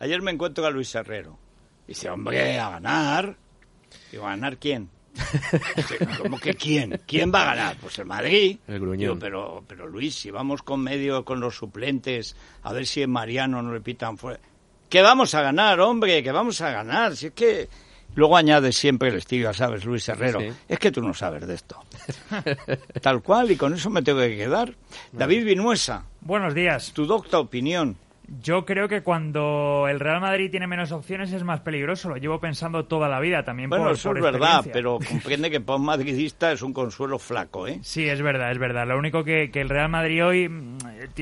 Ayer me encuentro a Luis Herrero. Dice, hombre, a ganar. Digo, ¿a ganar quién? ¿Cómo que quién? ¿Quién va a ganar? Pues el Madrid. El gruñón. pero, pero Luis, si vamos con medio, con los suplentes, a ver si en Mariano no le pitan fuera. Que vamos a ganar, hombre, que vamos a ganar. Si es que Luego añade siempre el estilo, ¿sabes, Luis Herrero? Es que tú no sabes de esto. Tal cual, y con eso me tengo que quedar. David Vinuesa. Buenos días. Tu docta opinión. Yo creo que cuando el Real Madrid tiene menos opciones es más peligroso. Lo llevo pensando toda la vida también. Bueno, por, eso por es verdad, pero comprende que para un madridista es un consuelo flaco, ¿eh? Sí, es verdad, es verdad. Lo único que, que el Real Madrid hoy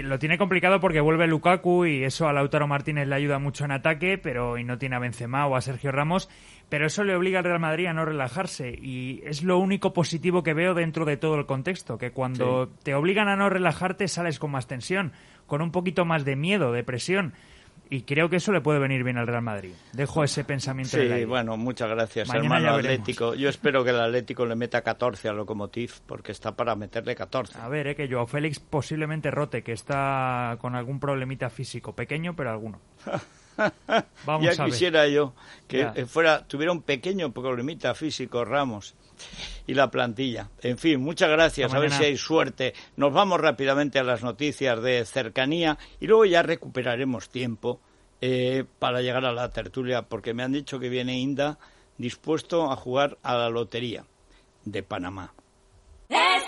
lo tiene complicado porque vuelve Lukaku y eso a Lautaro Martínez le ayuda mucho en ataque, pero y no tiene a Benzema o a Sergio Ramos. Pero eso le obliga al Real Madrid a no relajarse y es lo único positivo que veo dentro de todo el contexto, que cuando te obligan a no relajarte sales con más tensión, con un poquito más de miedo, de presión. Y creo que eso le puede venir bien al Real Madrid. Dejo ese pensamiento Sí, bueno, muchas gracias, Mañana hermano. Atlético. Yo espero que el Atlético le meta 14 al Lokomotiv, porque está para meterle 14. A ver, eh, que Joao Félix posiblemente rote, que está con algún problemita físico, pequeño, pero alguno. Vamos ya a ver. quisiera yo que Ya. eh, fuera tuviera un pequeño problemita físico Ramos y la plantilla. En fin, muchas gracias. Hasta a ver si hay suerte. Nos vamos rápidamente a las noticias de cercanía y luego ya recuperaremos tiempo eh, para llegar a la tertulia porque me han dicho que viene Inda dispuesto a jugar a la lotería de Panamá. Es.